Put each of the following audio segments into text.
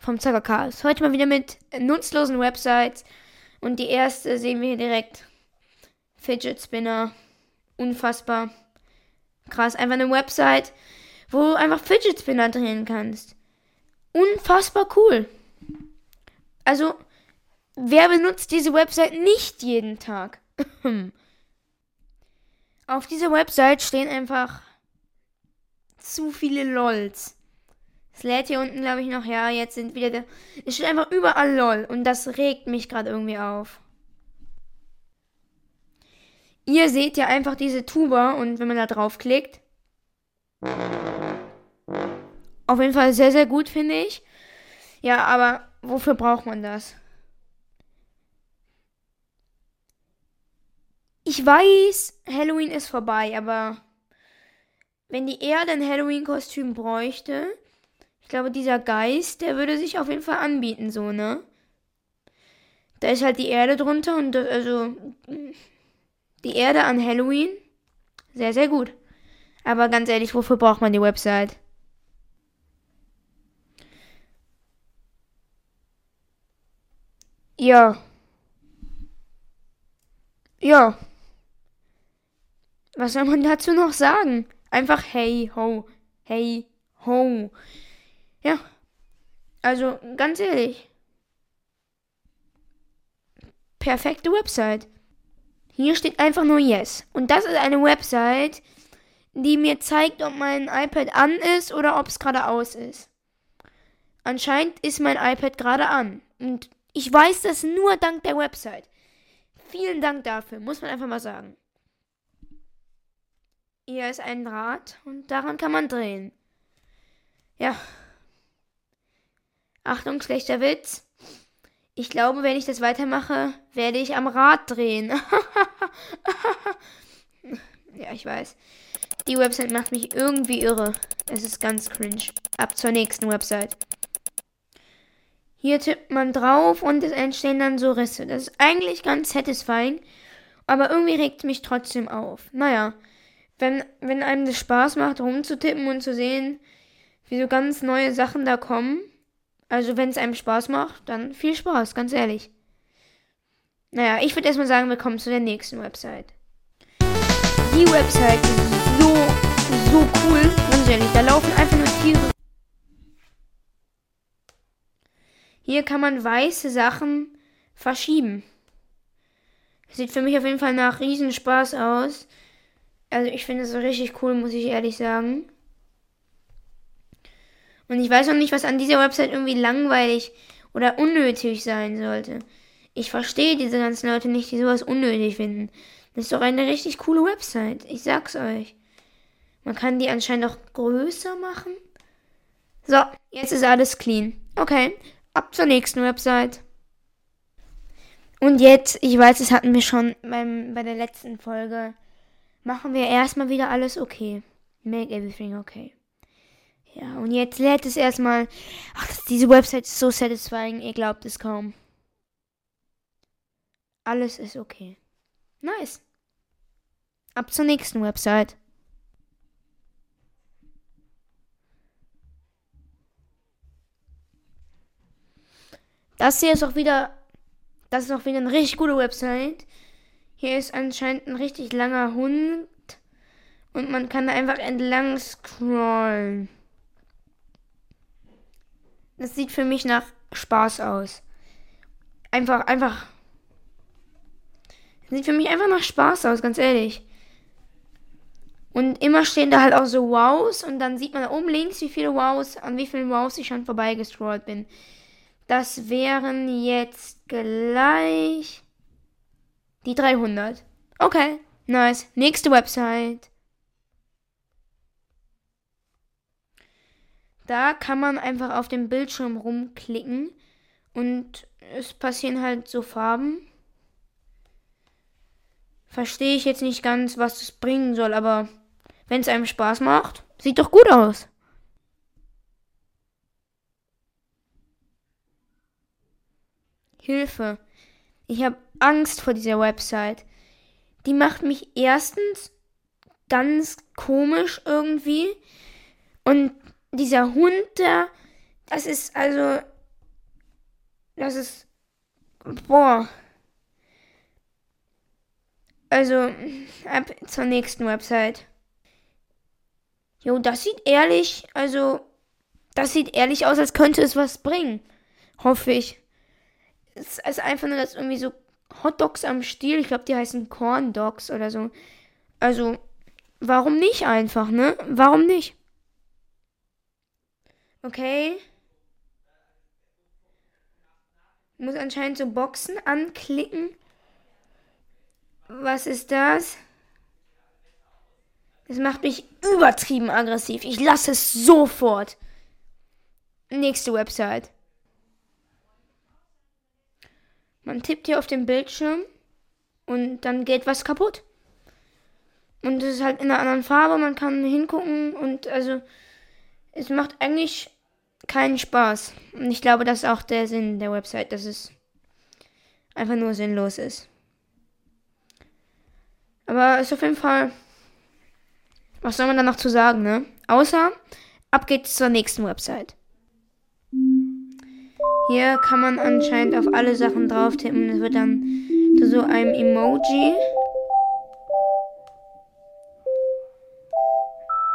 vom Zockercast. Heute mal wieder mit nutzlosen Websites. Und die erste sehen wir hier direkt. Fidget Spinner. Unfassbar. Krass. Einfach eine Website, wo du einfach Fidget Spinner drehen kannst. Unfassbar cool. Also, wer benutzt diese Website nicht jeden Tag? Auf dieser Website stehen einfach zu viele LOLs. Es lädt hier unten, glaube ich, noch. Ja, jetzt sind wieder der. Es steht einfach überall LOL. Und das regt mich gerade irgendwie auf. Ihr seht ja einfach diese Tuba und wenn man da draufklickt. Auf jeden Fall sehr, sehr gut, finde ich. Ja, aber wofür braucht man das? Ich weiß, Halloween ist vorbei, aber wenn die Erde ein Halloween-Kostüm bräuchte, ich glaube, dieser Geist, der würde sich auf jeden Fall anbieten, so, ne? Da ist halt die Erde drunter und das, also die Erde an Halloween, sehr, sehr gut. Aber ganz ehrlich, wofür braucht man die Website? Ja. Ja. Was soll man dazu noch sagen? Einfach hey ho, hey ho. Ja. Also ganz ehrlich. Perfekte Website. Hier steht einfach nur Yes. Und das ist eine Website, die mir zeigt, ob mein iPad an ist oder ob es gerade aus ist. Anscheinend ist mein iPad gerade an. Und ich weiß das nur dank der Website. Vielen Dank dafür, muss man einfach mal sagen. Hier ist ein Draht und daran kann man drehen. Ja. Achtung, schlechter Witz. Ich glaube, wenn ich das weitermache, werde ich am Rad drehen. ja, ich weiß. Die Website macht mich irgendwie irre. Es ist ganz cringe. Ab zur nächsten Website. Hier tippt man drauf und es entstehen dann so Risse. Das ist eigentlich ganz satisfying, aber irgendwie regt mich trotzdem auf. Naja, wenn, wenn einem das Spaß macht, rumzutippen und zu sehen, wie so ganz neue Sachen da kommen, also wenn es einem Spaß macht, dann viel Spaß, ganz ehrlich. Naja, ich würde erstmal sagen, wir kommen zu der nächsten Website. Die Website ist so, so cool, ganz ehrlich, da laufen einfach nur Tiere. Hier kann man weiße Sachen verschieben. Sieht für mich auf jeden Fall nach Riesenspaß aus. Also ich finde es richtig cool, muss ich ehrlich sagen. Und ich weiß noch nicht, was an dieser Website irgendwie langweilig oder unnötig sein sollte. Ich verstehe diese ganzen Leute nicht, die sowas unnötig finden. Das ist doch eine richtig coole Website. Ich sag's euch. Man kann die anscheinend auch größer machen. So, jetzt ist alles clean. Okay, ab zur nächsten Website. Und jetzt, ich weiß, das hatten wir schon beim, bei der letzten Folge machen wir erstmal wieder alles okay. Make everything okay. Ja, und jetzt lädt es erstmal. Ach, diese Website ist so satisfying, ihr glaubt es kaum. Alles ist okay. Nice. Ab zur nächsten Website. Das hier ist auch wieder. Das ist auch wieder eine richtig gute Website. Hier ist anscheinend ein richtig langer Hund. Und man kann da einfach entlang scrollen. Das sieht für mich nach Spaß aus. Einfach, einfach. Das sieht für mich einfach nach Spaß aus, ganz ehrlich. Und immer stehen da halt auch so Wows und dann sieht man da oben links, wie viele Wows, an wie vielen Wows ich schon vorbeigestrollt bin. Das wären jetzt gleich die 300. Okay, nice. Nächste Website. Da kann man einfach auf dem Bildschirm rumklicken und es passieren halt so Farben. Verstehe ich jetzt nicht ganz, was das bringen soll, aber wenn es einem Spaß macht, sieht doch gut aus. Hilfe. Ich habe Angst vor dieser Website. Die macht mich erstens ganz komisch irgendwie. Und dieser Hund da, das ist also. Das ist. Boah. Also, ab zur nächsten Website. Jo, das sieht ehrlich, also, das sieht ehrlich aus, als könnte es was bringen. Hoffe ich. Es ist einfach nur das irgendwie so Hotdogs am Stiel. Ich glaube, die heißen Corn Dogs oder so. Also, warum nicht einfach, ne? Warum nicht? Okay. Muss anscheinend so Boxen anklicken. Was ist das? Das macht mich übertrieben aggressiv. Ich lasse es sofort. Nächste Website. Man tippt hier auf dem Bildschirm und dann geht was kaputt. Und es ist halt in einer anderen Farbe, man kann hingucken und also es macht eigentlich keinen Spaß. Und ich glaube, das ist auch der Sinn der Website, dass es einfach nur sinnlos ist. Aber ist auf jeden Fall. Was soll man da noch zu sagen, ne? Außer, ab geht's zur nächsten Website. Hier kann man anscheinend auf alle Sachen drauf tippen. Es wird dann zu so einem Emoji.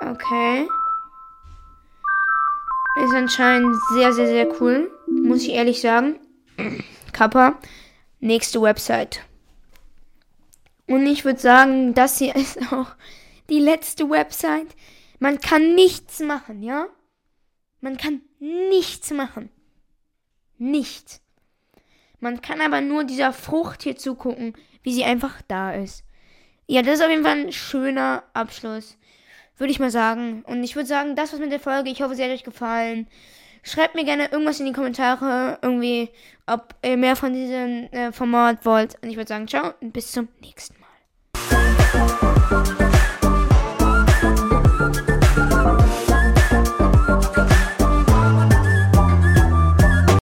Okay. Ist anscheinend sehr, sehr, sehr cool. Muss ich ehrlich sagen. Kappa. Nächste Website. Und ich würde sagen, das hier ist auch die letzte Website. Man kann nichts machen, ja? Man kann nichts machen. Nichts. Man kann aber nur dieser Frucht hier zugucken, wie sie einfach da ist. Ja, das ist auf jeden Fall ein schöner Abschluss. Würde ich mal sagen. Und ich würde sagen, das war's mit der Folge. Ich hoffe, sie hat euch gefallen. Schreibt mir gerne irgendwas in die Kommentare, irgendwie, ob ihr mehr von diesem äh, Format wollt. Und ich würde sagen, ciao und bis zum nächsten Mal.